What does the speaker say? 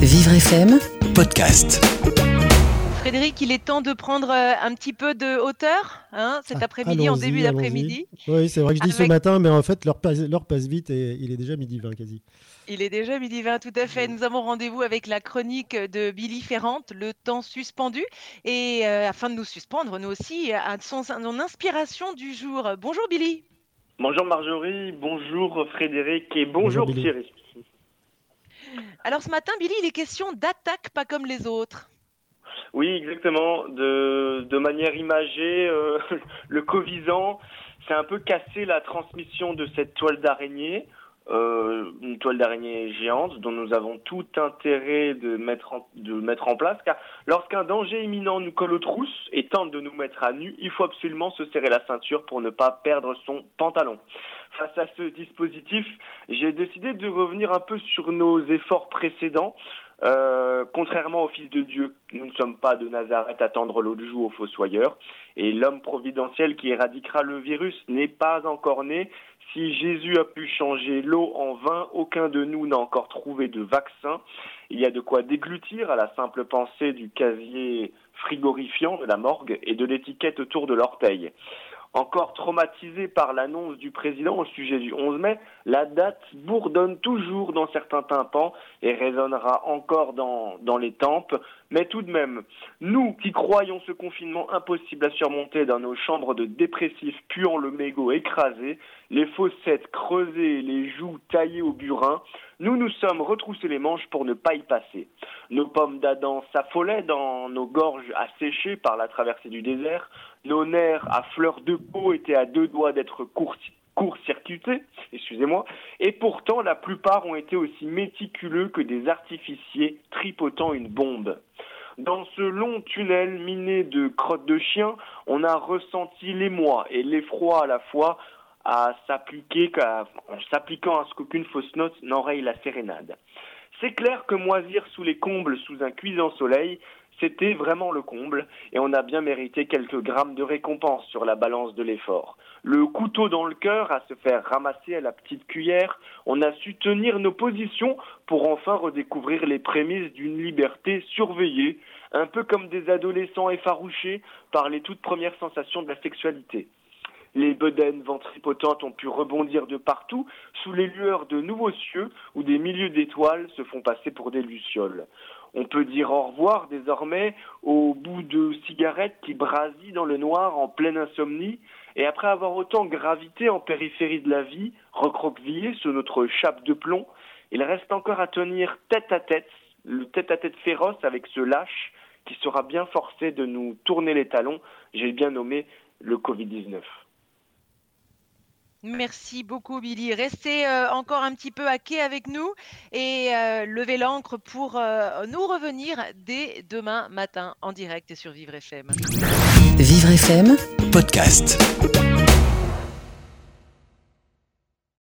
Vivre FM podcast. Frédéric, il est temps de prendre euh, un petit peu de hauteur hein, cet Ah, après-midi, en début d'après-midi. Oui, c'est vrai que je dis ce matin, mais en fait, l'heure passe, vite et il est déjà midi 20 quasi. Il est déjà midi 20, tout à fait. Nous avons rendez-vous avec la chronique de Billy Ferrante, Le temps suspendu. Et euh, afin de nous suspendre, nous aussi, à son, son inspiration du jour. Bonjour Billy. Bonjour Marjorie, bonjour Frédéric et bonjour. Thierry. Alors ce matin, Billy, il est question d'attaque pas comme les autres. Oui, exactement. De, manière imagée, euh, le Covisan, c'est un peu cassé la transmission de cette toile d'araignée, euh, une toile d'araignée géante dont nous avons tout intérêt de mettre en, de mettre en place, car lorsqu'un danger imminent nous colle aux trousses et tente de nous mettre à nu, il faut absolument se serrer la ceinture pour ne pas perdre son pantalon. Face à ce dispositif, j'ai décidé de revenir un peu sur nos efforts précédents. Euh, contrairement au Fils de Dieu, nous ne sommes pas de Nazareth à tendre l'autre joue aux fossoyeurs, et l'homme providentiel qui éradiquera le virus n'est pas encore né. Si Jésus a pu changer l'eau en vin, aucun de nous n'a encore trouvé de vaccin. Il y a de quoi déglutir à la simple pensée du casier frigorifiant de la morgue et de l'étiquette autour de l'orteil. Encore traumatisé par l'annonce du président au sujet du 11 mai, la date bourdonne toujours dans certains tympans et résonnera encore dans, dans les tempes. Mais tout de même, nous qui croyons ce confinement impossible à surmonter dans nos chambres de dépressifs puant le mégot écrasé, les fossettes creusées, les joues taillées au burin, nous nous sommes retroussés les manches pour ne pas y passer. Nos pommes d'Adam s'affolaient dans nos gorges asséchées par la traversée du désert, nos nerfs à fleur de peau étaient à deux doigts d'être court- court-circuités, excusez-moi, et pourtant la plupart ont été aussi méticuleux que des artificiers tripotant une bombe. Dans ce long tunnel miné de crottes de chien, on a ressenti l'émoi et l'effroi à la fois à s'appliquer en s'appliquant à ce qu'aucune fausse note n'enraye la sérénade. C'est clair que moisir sous les combles sous un cuisant soleil, c'était vraiment le comble, et on a bien mérité quelques grammes de récompense sur la balance de l'effort. Le couteau dans le cœur à se faire ramasser à la petite cuillère, on a su tenir nos positions pour enfin redécouvrir les prémices d'une liberté surveillée, un peu comme des adolescents effarouchés par les toutes premières sensations de la sexualité. Les bedaines ventripotantes ont pu rebondir de partout sous les lueurs de nouveaux cieux où des milieux d'étoiles se font passer pour des lucioles. On peut dire au revoir désormais au bout de cigarettes qui brasillent dans le noir en pleine insomnie, et après avoir autant gravité en périphérie de la vie, recroquevillé sous notre chape de plomb, il reste encore à tenir tête à tête, le tête à tête féroce avec ce lâche qui sera bien forcé de nous tourner les talons, j'ai bien nommé le Covid-19. Merci beaucoup Billy. Restez euh, encore un petit peu à quai avec nous et euh, levez l'encre pour euh, nous revenir dès demain matin en direct sur Vivre FM. Vivre FM podcast.